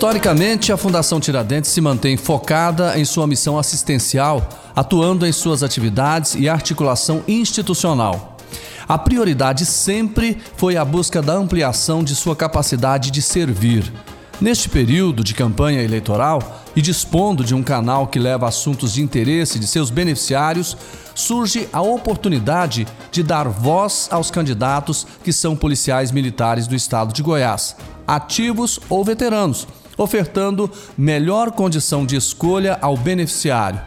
Historicamente, a Fundação Tiradentes se mantém focada em sua missão assistencial, atuando em suas atividades e articulação institucional. A prioridade sempre foi a busca da ampliação de sua capacidade de servir. Neste período de campanha eleitoral e dispondo de um canal que leva assuntos de interesse de seus beneficiários, surge a oportunidade de dar voz aos candidatos que são policiais militares do estado de Goiás, ativos ou veteranos ofertando melhor condição de escolha ao beneficiário.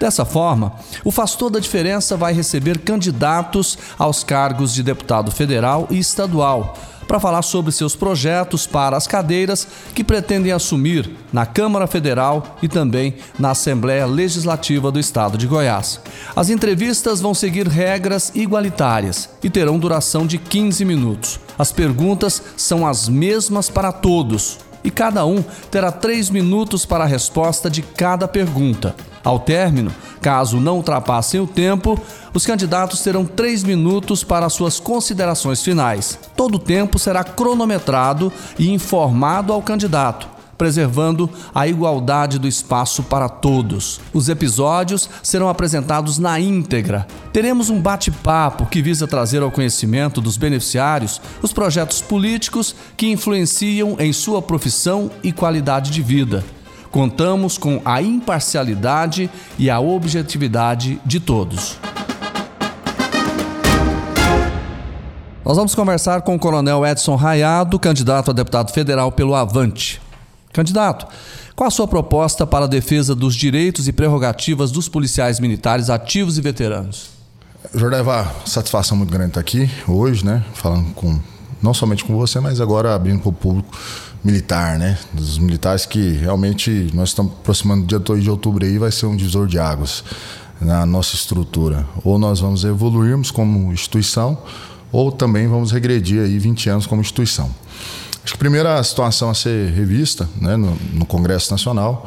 Dessa forma, o Faz Toda a Diferença vai receber candidatos aos cargos de deputado federal e estadual para falar sobre seus projetos para as cadeiras que pretendem assumir na Câmara Federal e também na Assembleia Legislativa do Estado de Goiás. As entrevistas vão seguir regras igualitárias e terão duração de 15 minutos. As perguntas são as mesmas para todos e cada um terá três minutos para a resposta de cada pergunta. Ao término, caso não ultrapassem o tempo, os candidatos terão três minutos para suas considerações finais. Todo o tempo será cronometrado e informado ao candidato preservando a igualdade do espaço para todos. Os episódios serão apresentados na íntegra. Teremos um bate-papo que visa trazer ao conhecimento dos beneficiários os projetos políticos que influenciam em sua profissão e qualidade de vida. Contamos com a imparcialidade e a objetividade de todos. Nós vamos conversar com o Coronel Edson Raiado, candidato a deputado federal pelo Avante. Candidato, qual a sua proposta para a defesa dos direitos e prerrogativas dos policiais militares ativos e veteranos? Jordeva, satisfação muito grande estar aqui hoje, né? Falando com não somente com você, mas agora abrindo para o público militar, né? Dos militares que realmente nós estamos aproximando do dia 2 de outubro aí, vai ser um divisor de águas na nossa estrutura. Ou nós vamos evoluirmos como instituição, ou também vamos regredir aí 20 anos como instituição. Acho que a primeira situação a ser revista né, no, no, Congresso Nacional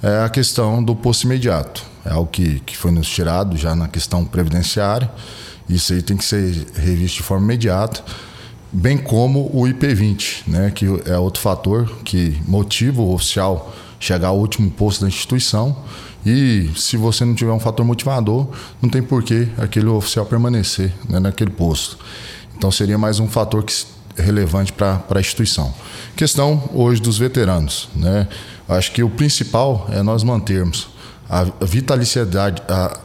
é a questão do posto imediato. É algo que, que foi nos tirado já na questão previdenciária. Isso aí tem que ser revisto de forma imediata, bem como o IP20, né, que é outro fator que motiva o oficial chegar ao último posto da instituição. E se você não tiver um fator motivador, não tem por que aquele oficial permanecer né, naquele posto. Então seria mais um fator que relevante para a instituição. Questão hoje dos veteranos. Né? Acho que o principal é nós mantermos a vitaliciedade, a,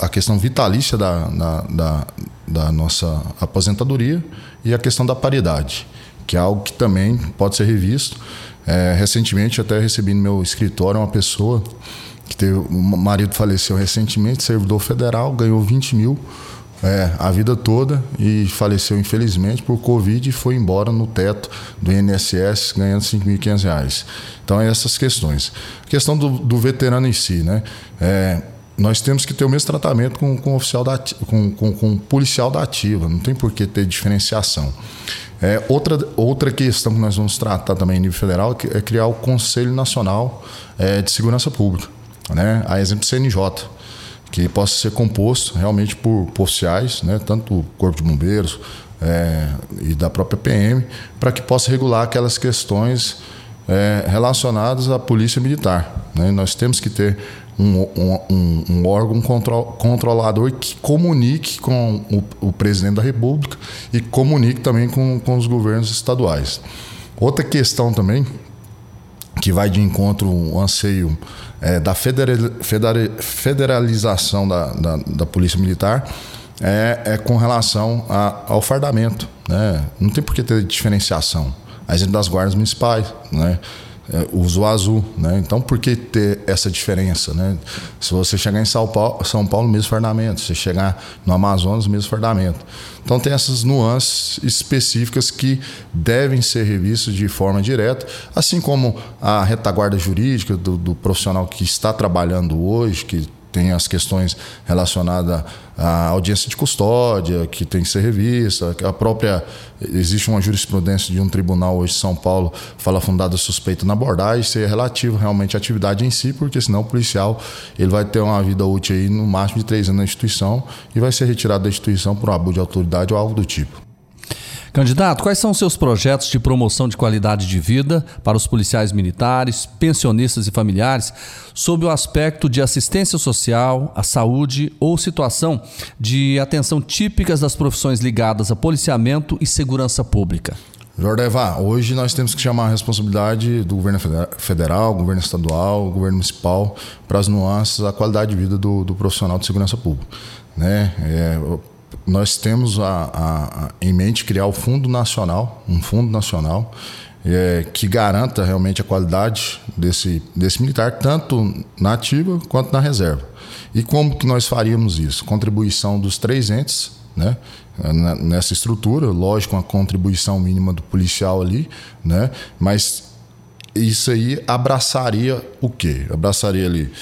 a questão vitalícia da, da, da, da nossa aposentadoria e a questão da paridade, que é algo que também pode ser revisto. É, recentemente, até recebi no meu escritório uma pessoa que teve, o marido faleceu recentemente, servidor federal, ganhou 20 mil é, a vida toda e faleceu infelizmente por Covid e foi embora no teto do INSS ganhando R$ 5.500. Então, é essas questões. A questão do, do veterano em si, né? É, nós temos que ter o mesmo tratamento com, com, oficial com, com, com policial da ativa, não tem por que ter diferenciação. É, outra, outra questão que nós vamos tratar também em nível federal é criar o Conselho Nacional é, de Segurança Pública, né? a exemplo do CNJ que possa ser composto realmente por, oficiais, né, tanto Corpo de Bombeiros é, e da própria PM, para que possa regular aquelas questões é, relacionadas à Polícia Militar. Né? Nós temos que ter um, um, um órgão control, controlador que comunique com o, o, presidente da República e comunique também com, com os governos estaduais. Outra questão também que vai de encontro ao anseio é, da federalização da, da, da, Polícia Militar é, é com relação a, ao fardamento. Né? Não tem por que ter diferenciação. A exemplo das guardas municipais, né? É, uso azul, né? Então por que ter essa diferença, né? Se você chegar em São Paulo, São Paulo mesmo fardamento, se chegar no Amazonas mesmo fardamento. Então tem essas nuances específicas que devem ser revistas de forma direta, assim como a retaguarda jurídica do, do profissional que está trabalhando hoje, que tem as questões relacionadas à audiência de custódia, que tem que ser revista, a própria existe uma jurisprudência de um tribunal hoje em São Paulo fala fundada suspeita na abordagem, ser é relativo realmente à atividade em si, porque senão o policial ele vai ter uma vida útil aí no máximo de três anos na instituição e vai ser retirado da instituição por um abuso de autoridade ou algo do tipo. Candidato, quais são seus projetos de promoção de qualidade de vida para os policiais militares, pensionistas e familiares, sob o aspecto de assistência social, a saúde ou situação de atenção típicas das profissões ligadas a policiamento e segurança pública? Jordeva, hoje nós temos que chamar a responsabilidade do governo federal, governo estadual, governo municipal para as nuances, a qualidade de vida do, do profissional de segurança pública. Né? É, nós temos a, a, a, em mente criar o Fundo Nacional, um fundo nacional é, que garanta realmente a qualidade desse, desse militar, tanto na ativa quanto na reserva. E como que nós faríamos isso? Contribuição dos três entes, né? nessa estrutura, lógico, uma contribuição mínima do policial ali, né? mas isso aí abraçaria o quê? Abraçaria ali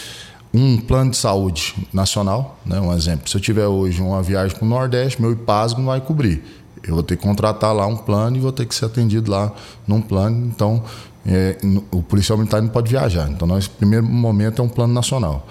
um plano de saúde nacional, né? um exemplo. Se eu tiver hoje uma viagem para o Nordeste, meu IPASGO não vai cobrir. Eu vou ter que contratar lá um plano e vou ter que ser atendido lá num plano. Então, é, o policial militar não pode viajar. Então, nós, primeiro momento é um plano nacional.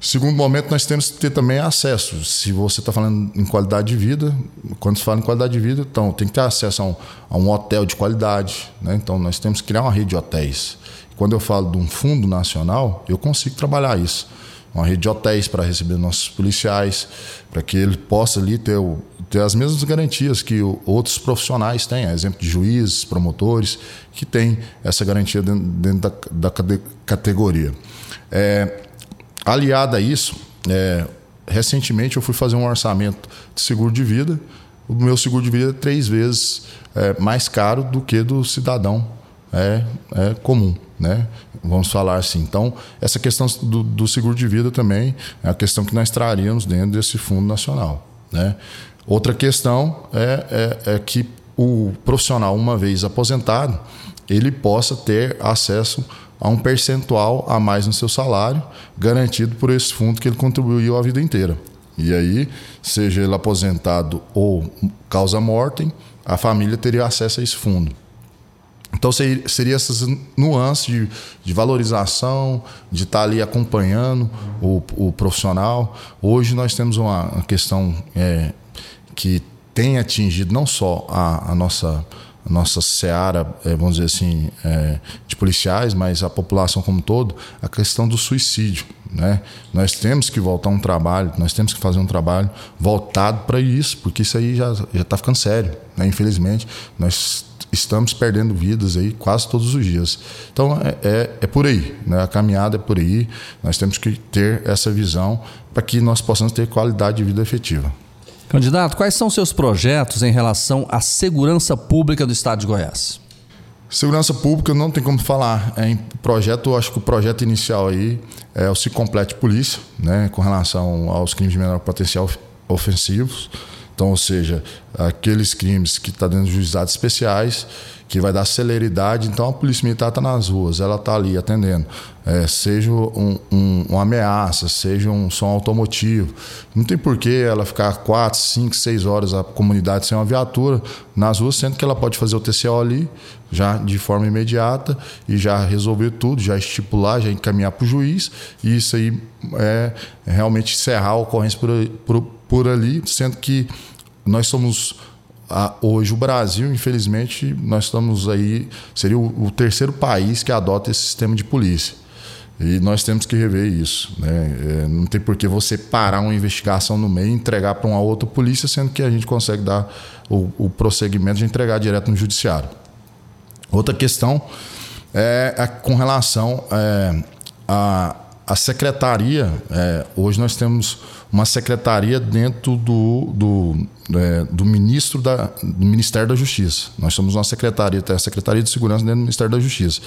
Segundo momento, nós temos que ter também acesso. Se você está falando em qualidade de vida, quando se fala em qualidade de vida, então tem que ter acesso a um, a um hotel de qualidade. Né? Então, nós temos que criar uma rede de hotéis. Quando eu falo de um fundo nacional, eu consigo trabalhar isso. Uma rede de hotéis para receber nossos policiais, para que ele possa ali ter, o, ter as mesmas garantias que o, outros profissionais têm, exemplo de juízes, promotores, que têm essa garantia dentro, dentro da, da, categoria. É, aliada a isso, é, recentemente eu fui fazer um orçamento de seguro de vida. O meu seguro de vida é três vezes é, mais caro do que do cidadão é, é comum, né? Vamos falar assim. Então, essa questão do, do, seguro de vida também é a questão que nós traríamos dentro desse fundo nacional, né? Outra questão é, é, é que o profissional, uma vez aposentado, ele possa ter acesso a um percentual a mais no seu salário, garantido por esse fundo que ele contribuiu a vida inteira. E aí, seja ele aposentado ou causa mortem, a família teria acesso a esse fundo. Então seria essas nuances de, de valorização, de estar ali acompanhando o, o profissional. Hoje nós temos uma, questão é, que tem atingido não só a, a nossa a nossa seara, é, vamos dizer assim, é, de policiais, mas a população como um todo, a questão do suicídio. Né? Nós temos que voltar um trabalho, nós temos que fazer um trabalho voltado para isso, porque isso aí já está ficando sério. Né? Infelizmente, nós estamos perdendo vidas aí quase todos os dias. Então é, é, é, por aí, né? a caminhada é por aí. Nós temos que ter essa visão para que nós possamos ter qualidade de vida efetiva. Candidato, quais são seus projetos em relação à segurança pública do Estado de Goiás? Segurança pública não tem como falar. É em projeto, acho que o projeto inicial aí é o Se Complete Polícia, né, com relação aos crimes de menor potencial ofensivos. Então, ou seja, aqueles crimes que estão tá dentro de juizados especiais, que vai dar celeridade. Então, a Polícia Militar está nas ruas, ela está ali atendendo. É, seja um, um, uma ameaça, seja um som automotivo. Não tem por que ela ficar quatro, cinco, seis horas a comunidade sem uma viatura nas ruas, sendo que ela pode fazer o TCO ali já de forma imediata e já resolver tudo, já estipular, já encaminhar para o juiz. E isso aí é realmente encerrar a ocorrência por, por, por ali, sendo que nós somos hoje o Brasil, infelizmente, nós estamos aí seria o, o, terceiro país que adota esse sistema de polícia. E nós temos que rever isso. Né? É, não tem por que você parar uma investigação no meio e entregar para uma outra polícia, sendo que a gente consegue dar o, o prosseguimento de entregar direto no judiciário. Outra questão é, é com relação é, a a secretaria, é, hoje nós temos uma secretaria dentro do, do, é, do ministro da, do Ministério da Justiça. Nós somos uma secretaria, a Secretaria de Segurança dentro do Ministério da Justiça.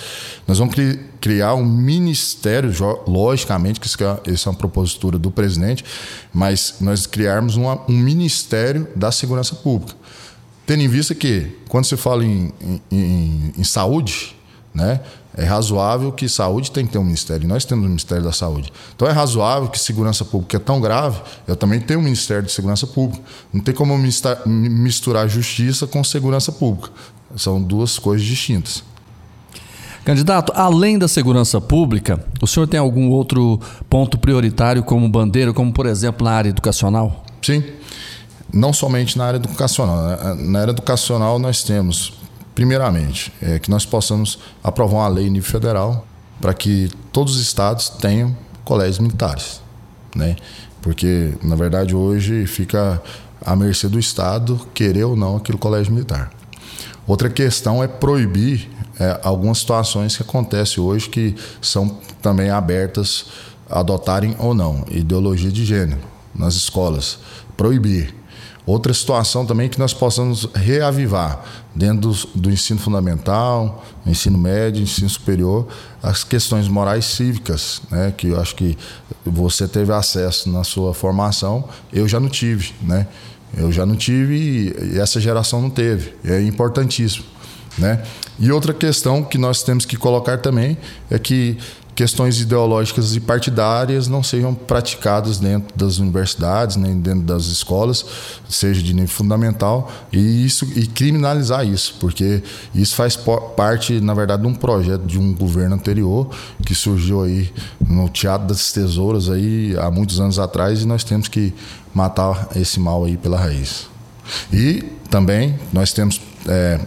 Nós vamos cri, criar um ministério, logicamente, que isso é, é uma propositura do presidente, mas nós criarmos uma, um Ministério da Segurança Pública. Tendo em vista que, quando se fala em, em, em, em saúde, né? É razoável que saúde tem que ter um ministério. Nós temos o Ministério da Saúde. Então é razoável que segurança pública é tão grave, eu também tenho um Ministério de Segurança Pública. Não tem como misturar justiça com segurança pública. São duas coisas distintas. Candidato, além da segurança pública, o senhor tem algum outro ponto prioritário como bandeira, como por exemplo na área educacional? Sim. não somente na área educacional. Na área educacional nós temos, primeiramente, é, que nós possamos aprovar uma lei em nível federal para que todos os estados tenham colégios militares, né? Porque na verdade hoje fica à mercê do estado querer ou não aquele colégio militar. Outra questão é proibir é, algumas situações que acontecem hoje que são também abertas a adotarem ou não ideologia de gênero nas escolas. Proibir. Outra situação também que nós possamos reavivar dentro do, do, ensino fundamental, ensino médio, ensino superior, as questões morais cívicas, né, que eu acho que você teve acesso na sua formação, eu já não tive, né? Eu já não tive e essa geração não teve. É importantíssimo, né? E outra questão que nós temos que colocar também é que questões ideológicas e partidárias não sejam praticadas dentro das universidades, nem dentro das escolas, seja de nível fundamental, e isso e criminalizar isso, porque isso faz parte, na verdade, de um projeto de um governo anterior que surgiu aí no Teatro das Tesouras aí há muitos anos atrás e nós temos que matar esse mal aí pela raiz. E também nós temos é,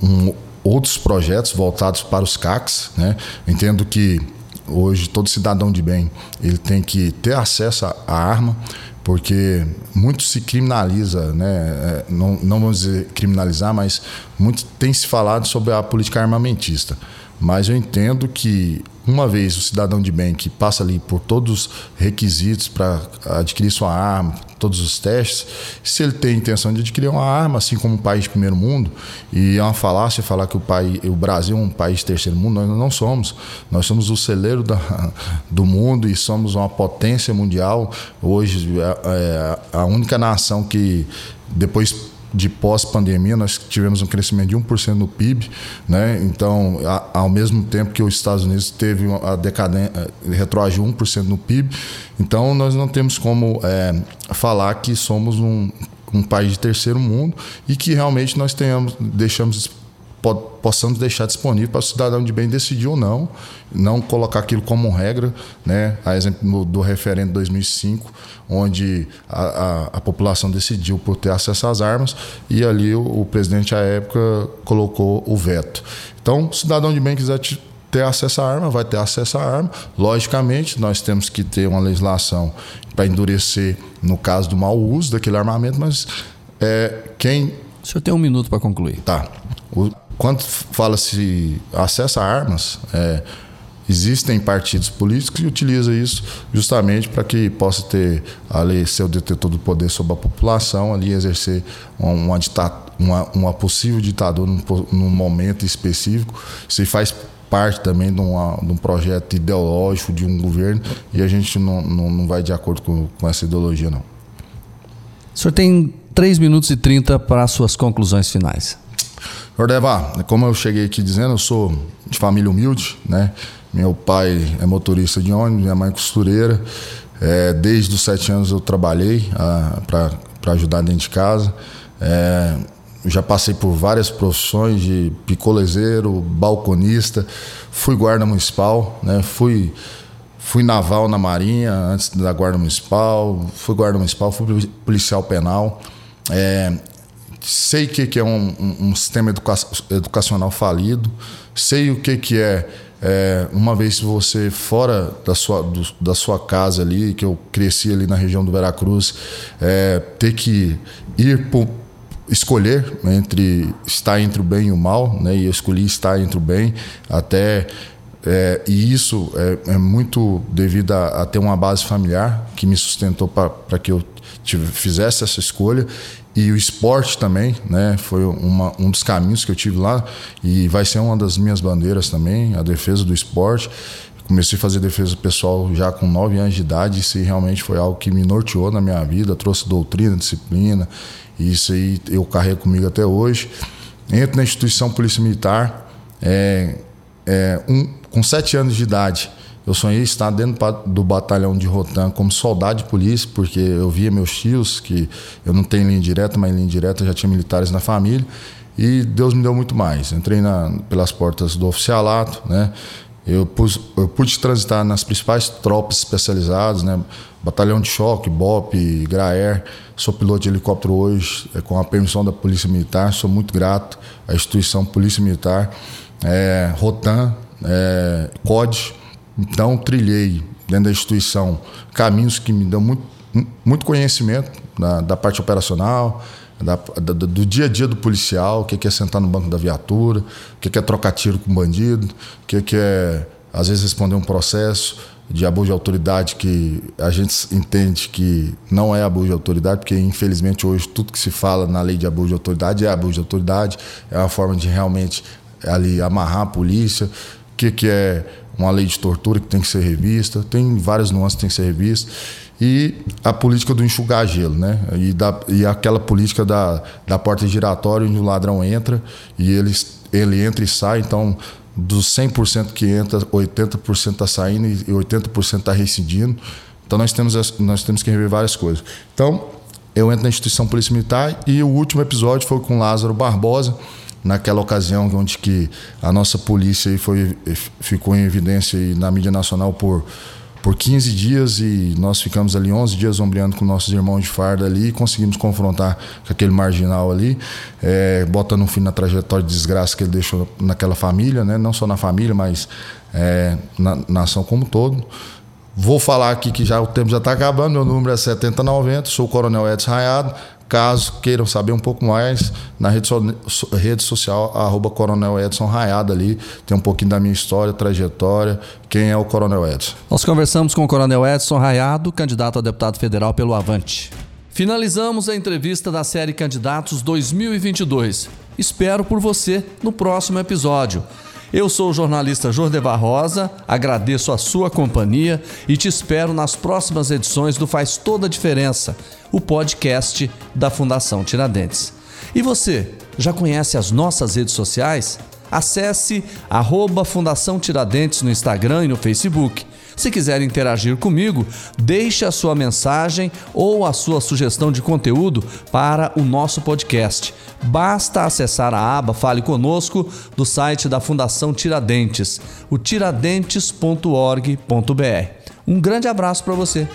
um, outros projetos voltados para os CACs, né? Entendo que Hoje, todo cidadão de bem ele tem que ter acesso à arma, porque muito se criminaliza, né? É, não, não vamos dizer criminalizar, mas muito tem se falado sobre a política armamentista. Mas eu entendo que uma vez o cidadão de bem que passa ali por todos os requisitos para adquirir sua arma, todos os testes, se ele tem intenção de adquirir uma arma, assim como um país de primeiro mundo, e é uma falácia falar que o, país, o Brasil é um país de terceiro mundo, nós não somos. Nós somos o celeiro da, do mundo e somos uma potência mundial. Hoje, é, é a única nação que, depois de pós-pandemia, nós tivemos um crescimento de 1% no PIB, né? Então, a, ao mesmo tempo que os Estados Unidos teve a decadência, eh, retroagiu 1% no PIB, então nós não temos como é, falar que somos um, um país de terceiro mundo e que realmente nós tenhamos, deixamos possamos deixar disponível para o cidadão de bem decidir ou não, não colocar aquilo como regra, né? A exemplo do referendo de 2005, onde a, a, a, população decidiu por ter acesso às armas e ali o, o presidente à época colocou o veto. Então, o cidadão de bem quiser ter acesso à arma, vai ter acesso à arma. Logicamente, nós temos que ter uma legislação para endurecer no caso do mau uso daquele armamento, mas é, quem. O senhor tem um minuto para concluir. Tá. O, quando fala-se acesso a armas, é, existem partidos políticos que utilizam isso justamente para que possa ter ali seu detetor do poder sobre a população, ali exercer uma, uma, uma possível ditadura num, num, momento específico. Isso faz parte também de, uma, de, um projeto ideológico de um governo e a gente não, não, não vai de acordo com, com essa ideologia, não. O senhor tem 3 minutos e 30 para as suas conclusões finais. Jordeva, como eu cheguei aqui dizendo, eu sou de família humilde, né? Meu pai é motorista de ônibus, minha mãe é costureira. É, desde os sete anos eu trabalhei ah, para ajudar dentro de casa. É, já passei por várias profissões de picolezeiro, balconista, fui guarda municipal, né? Fui fui naval na Marinha antes da guarda municipal, fui guarda municipal, fui policial penal. É, sei o que, que é um, um, um sistema educa educacional falido, sei o que, que é, é, uma vez você fora da sua, do, da sua casa ali, que eu cresci ali na região do Veracruz, é, ter que ir por, escolher entre estar entre o bem e o mal, né? E eu escolhi estar entre o bem, até é, e isso é, é, muito devido a, a, ter uma base familiar que me sustentou para que eu tive, fizesse essa escolha e o esporte também, né? Foi uma, um dos caminhos que eu tive lá e vai ser uma das minhas bandeiras também, a defesa do esporte. Comecei a fazer defesa pessoal já com 9 anos de idade, isso realmente foi algo que me norteou na minha vida, trouxe doutrina, disciplina, e isso aí eu carrego comigo até hoje. Entro na instituição Polícia Militar, é, é, um, com 7 anos de idade, eu sonhei estar dentro do batalhão de Rotan como soldado de polícia, porque eu via meus tios, que eu não tenho linha direta, mas em linha direta já tinha militares na família. E Deus me deu muito mais. Entrei na, pelas portas do oficialato, né? Eu, pus, eu pude transitar nas principais tropas especializadas, né? Batalhão de Choque, BOP, Graer. Sou piloto de helicóptero hoje, é, com a permissão da Polícia Militar. Sou muito grato à instituição Polícia Militar, é, Rotan, é, COD. Então, trilhei dentro da instituição caminhos que me dão muito, muito conhecimento da, da parte operacional, da, da, do dia a dia do policial, o que é sentar no banco da viatura, o que é trocar tiro com bandido, o que é, às vezes, responder um processo de abuso de autoridade que a gente entende que não é abuso de autoridade, porque infelizmente hoje tudo que se fala na lei de abuso de autoridade é abuso de autoridade, é uma forma de realmente ali amarrar a polícia, o que, que é uma lei de tortura que tem que ser revista, tem várias nuances que tem que ser revistas e a política do enxugar gelo, né? E, da, e aquela política da, da porta giratória onde o ladrão entra e ele, ele entra e sai, então dos 100% que entra, 80% está saindo e 80% está reincidindo. Então nós temos, nós temos que rever várias coisas. Então eu entro na instituição Polícia Militar e o último episódio foi com Lázaro Barbosa, naquela ocasião onde que a nossa polícia foi, ficou em evidência na mídia nacional por por 15 dias e nós ficamos ali 11 dias ombreando com nossos irmãos de farda ali e conseguimos confrontar com aquele marginal ali, é, botando um fim na trajetória de desgraça que ele deixou naquela família, né? não só na família, mas é, na nação como um todo. Vou falar aqui que já o tempo já está acabando, meu número é 7090, sou o Coronel Edson Raiado, Caso queiram saber um pouco mais, na rede, so, rede social, arroba Coronel Edson Raiada ali, tem um pouquinho da minha história, trajetória, quem é o Coronel Edson. Nós conversamos com o Coronel Edson Raiado, candidato a deputado federal pelo Avante. Finalizamos a entrevista da série Candidatos 2022. Espero por você no próximo episódio. Eu sou o jornalista Jordevar Rosa, agradeço a sua companhia e te espero nas próximas edições do Faz Toda a Diferença, o podcast da Fundação Tiradentes. E você, já conhece as nossas redes sociais? Acesse arroba Fundação Tiradentes no Instagram e no Facebook se quiser interagir comigo, deixe a sua mensagem ou a sua sugestão de conteúdo para o nosso podcast. Basta acessar a aba Fale Conosco do site da Fundação Tiradentes, o tiradentes.org.br. Um grande abraço para você.